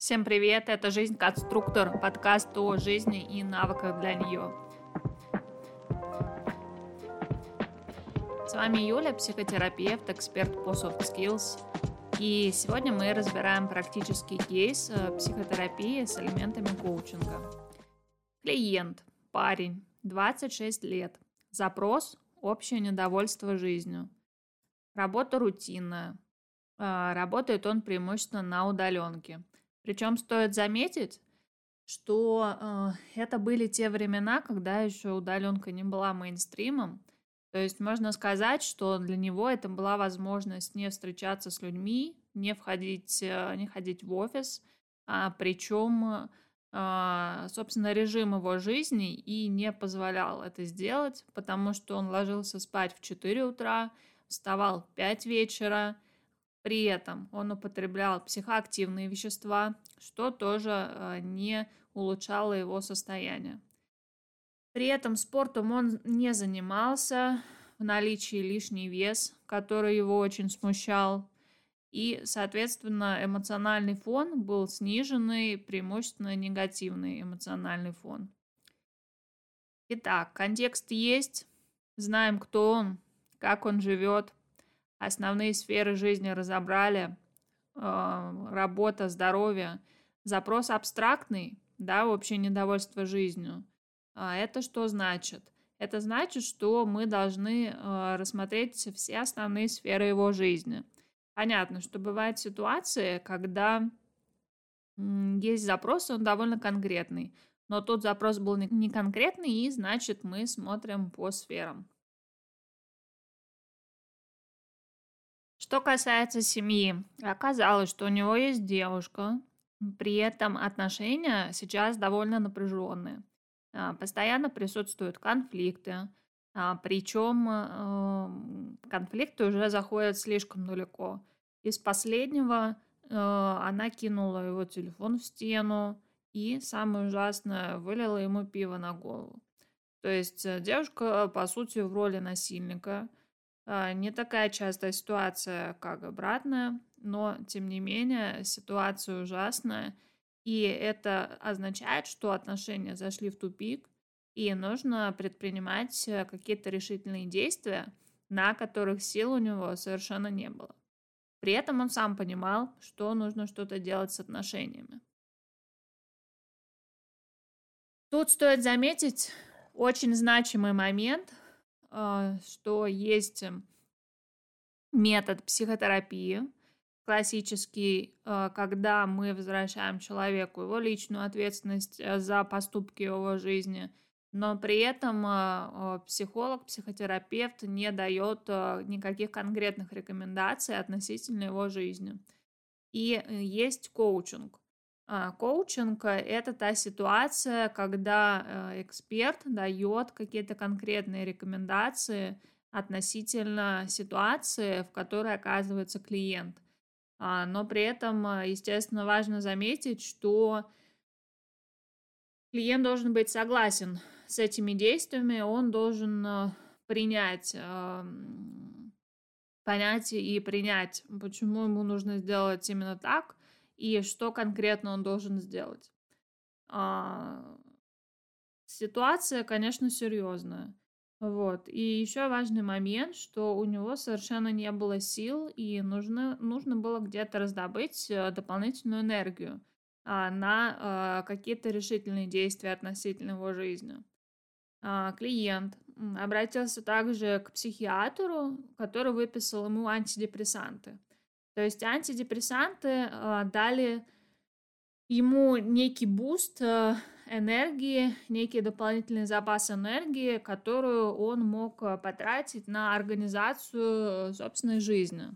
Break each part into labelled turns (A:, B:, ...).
A: Всем привет, это «Жизнь конструктор», подкаст о жизни и навыках для нее. С вами Юля, психотерапевт, эксперт по soft skills. И сегодня мы разбираем практический кейс э, психотерапии с элементами коучинга. Клиент, парень, 26 лет. Запрос – общее недовольство жизнью. Работа рутинная. Э, работает он преимущественно на удаленке – причем стоит заметить, что э, это были те времена, когда еще удаленка не была мейнстримом. То есть можно сказать, что для него это была возможность не встречаться с людьми, не входить, э, не ходить в офис, а, причем, э, собственно, режим его жизни и не позволял это сделать, потому что он ложился спать в 4 утра, вставал в 5 вечера, при этом он употреблял психоактивные вещества, что тоже э, не улучшало его состояние. При этом спортом он не занимался, в наличии лишний вес, который его очень смущал. И, соответственно, эмоциональный фон был сниженный, преимущественно негативный эмоциональный фон. Итак, контекст есть, знаем, кто он, как он живет – Основные сферы жизни разобрали. Э, работа, здоровье. Запрос абстрактный, да, общее недовольство жизнью. А это что значит? Это значит, что мы должны э, рассмотреть все основные сферы его жизни. Понятно, что бывают ситуации, когда есть запрос, он довольно конкретный. Но тот запрос был не конкретный, и значит мы смотрим по сферам. Что касается семьи, оказалось, что у него есть девушка, при этом отношения сейчас довольно напряженные. А, постоянно присутствуют конфликты, а, причем э, конфликты уже заходят слишком далеко. Из последнего э, она кинула его телефон в стену и, самое ужасное, вылила ему пиво на голову. То есть э, девушка, по сути, в роли насильника – не такая частая ситуация, как обратная, но, тем не менее, ситуация ужасная, и это означает, что отношения зашли в тупик, и нужно предпринимать э, какие-то решительные действия, на которых сил у него совершенно не было. При этом он сам понимал, что нужно что-то делать с отношениями. Тут стоит заметить очень значимый момент, а, что есть эм, метод психотерапии, классический, а, когда мы возвращаем человеку его личную ответственность э, за поступки его жизни, но при этом а, психолог, психотерапевт не дает никаких конкретных рекомендаций относительно его жизни. И э, есть коучинг. А, коучинг – это та ситуация, когда э, эксперт дает какие-то конкретные рекомендации относительно ситуации, в которой оказывается клиент. А, но при этом, э, естественно, важно заметить, что клиент должен быть согласен с этими действиями, он должен э, принять, понять и принять, почему ему нужно сделать именно так, и что конкретно он должен сделать. А, ситуация, конечно, серьезная. Вот. И еще важный момент, что у него совершенно не было сил, и нужно, нужно было где-то раздобыть э, дополнительную энергию а, на а, какие-то решительные действия относительно его жизни. А, клиент обратился также к психиатру, который выписал ему антидепрессанты. То есть антидепрессанты э, дали ему некий буст э, энергии, некий дополнительный запас энергии, которую он мог э, потратить на организацию собственной жизни.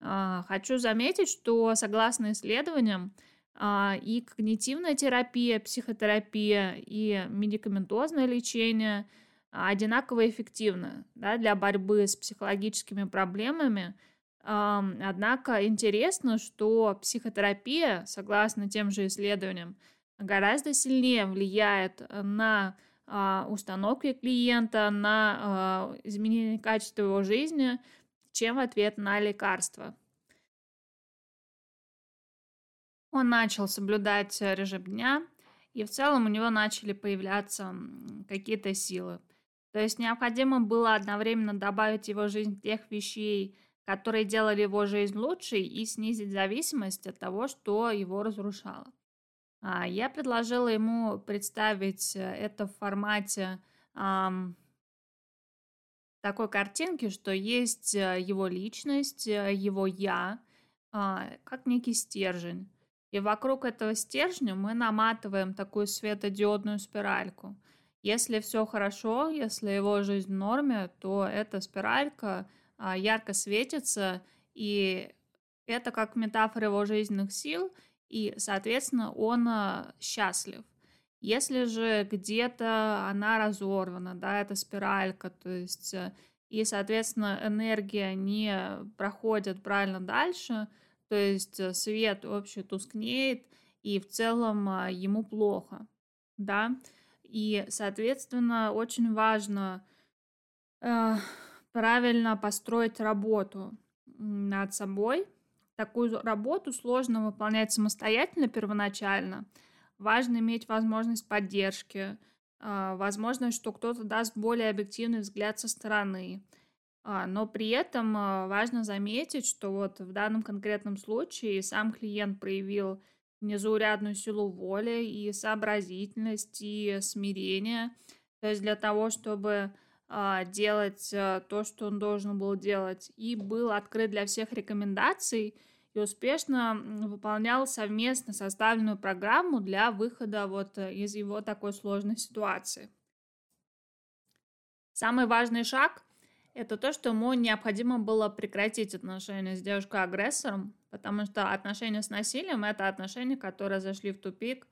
A: Э, хочу заметить, что согласно исследованиям, э, и когнитивная терапия, психотерапия и медикаментозное лечение одинаково эффективны да, для борьбы с психологическими проблемами – Однако интересно, что психотерапия, согласно тем же исследованиям, гораздо сильнее влияет э, на а, установки клиента, на а, изменение качества его жизни, чем в ответ на лекарства. Он начал соблюдать режим дня, и в целом у него начали появляться какие-то силы. То есть необходимо было одновременно добавить в его жизнь тех вещей, которые делали его жизнь лучше, и снизить зависимость от того, что его разрушало. А, я предложила ему представить э, это в формате ам, такой картинки, что есть э, его личность, э, его я, а, как некий стержень. И вокруг этого стержня мы наматываем такую светодиодную спиральку. Если все хорошо, если его жизнь в норме, то эта спиралька ярко светится, и это как метафора его жизненных сил – и, соответственно, он а, счастлив. Если же где-то она разорвана, да, это спиралька, то есть, э, и, соответственно, энергия не проходит правильно дальше, то есть э, свет вообще тускнеет, и в целом а, ему плохо, да, и, соответственно, очень важно э, правильно построить работу над собой, Такую работу сложно выполнять самостоятельно первоначально. Важно иметь возможность поддержки, а, возможность, что кто-то даст более объективный взгляд со стороны. А, но при этом а, важно заметить, что вот в данном конкретном случае сам клиент проявил незаурядную силу воли и сообразительность и смирение. То есть для того, чтобы делать то, что он должен был делать, и был открыт для всех рекомендаций – и успешно выполнял совместно составленную программу для выхода вот э, из его такой сложной ситуации. Самый важный шаг – это то, что ему необходимо было прекратить отношения с девушкой-агрессором, потому что отношения с насилием – это отношения, которые зашли в тупик,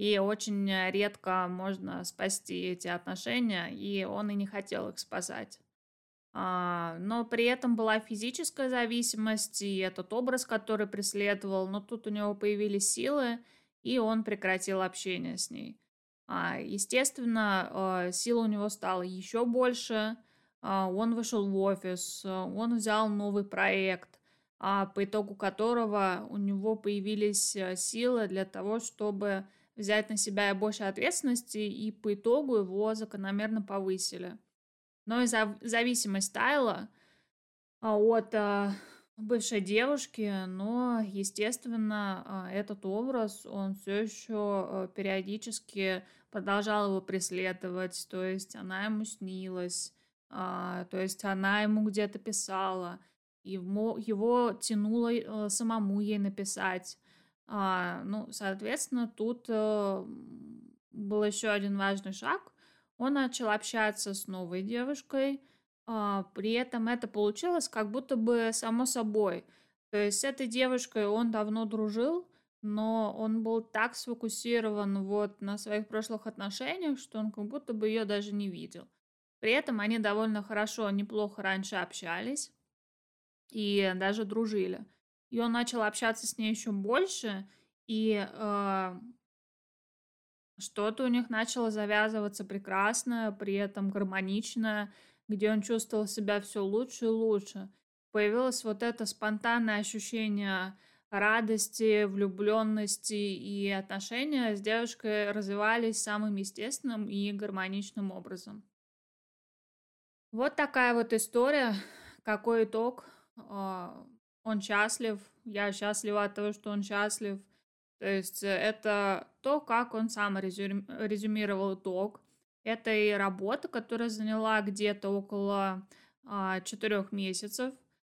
A: и очень редко можно спасти эти отношения, и он и не хотел их спасать. А, но при этом была физическая зависимость и этот образ, который преследовал, но тут у него появились силы, и он прекратил общение с ней. А, естественно, а, сила у него стала еще больше, он вышел в офис, он взял новый проект, по итогу которого у него появились силы для того, чтобы взять на себя больше ответственности, и по итогу его закономерно повысили но и за зависимость Тайла а, от а, бывшей девушки, но, естественно, а, этот образ, он все еще периодически продолжал его преследовать, то есть она ему снилась, то есть она ему где-то писала, его, его тянуло э, самому ей написать. Ну, соответственно, тут э, был еще один важный шаг, он начал общаться с новой девушкой, а, при этом это получилось как будто бы само собой. То есть с этой девушкой он давно дружил, но он был так сфокусирован вот на своих прошлых отношениях, что он как будто бы ее даже не видел. При этом они довольно хорошо, неплохо раньше общались и даже дружили. И он начал общаться с ней еще больше, и э, что-то у них начало завязываться прекрасное, при этом гармоничное, где он чувствовал себя все лучше и лучше. Появилось вот это спонтанное ощущение радости, влюбленности и отношения с девушкой развивались самым естественным и гармоничным образом. Вот такая вот история. Какой итог? А, он счастлив. Я счастлива от того, что он счастлив. То есть э, это то, как он сам резюмировал итог. Это и работа, которая заняла где-то около а, четырех месяцев.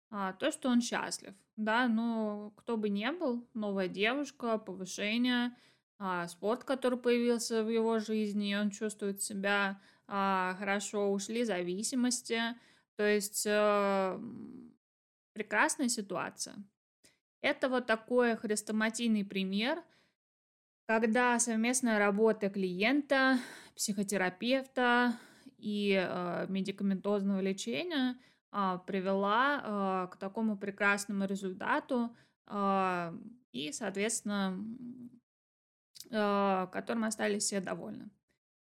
A: А, то, что он счастлив. Да, ну, кто бы ни был, новая девушка, повышение, а, спорт, который появился в его жизни, и он чувствует себя а, хорошо, ушли зависимости. То есть а, прекрасная ситуация. Это вот такой хрестоматийный пример, когда совместная работа клиента, психотерапевта и э, медикаментозного лечения э, привела э, к такому прекрасному результату э, и, соответственно, э, которым остались все довольны.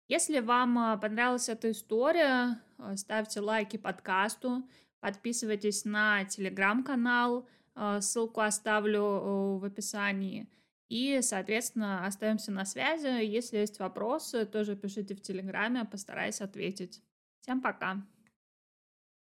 A: Если вам понравилась эта история, ставьте лайки подкасту, подписывайтесь на телеграм-канал, а, ссылку оставлю э, в описании. И, соответственно, остаемся на связи. Если есть вопросы, тоже пишите в Телеграме, постараюсь ответить. Всем пока!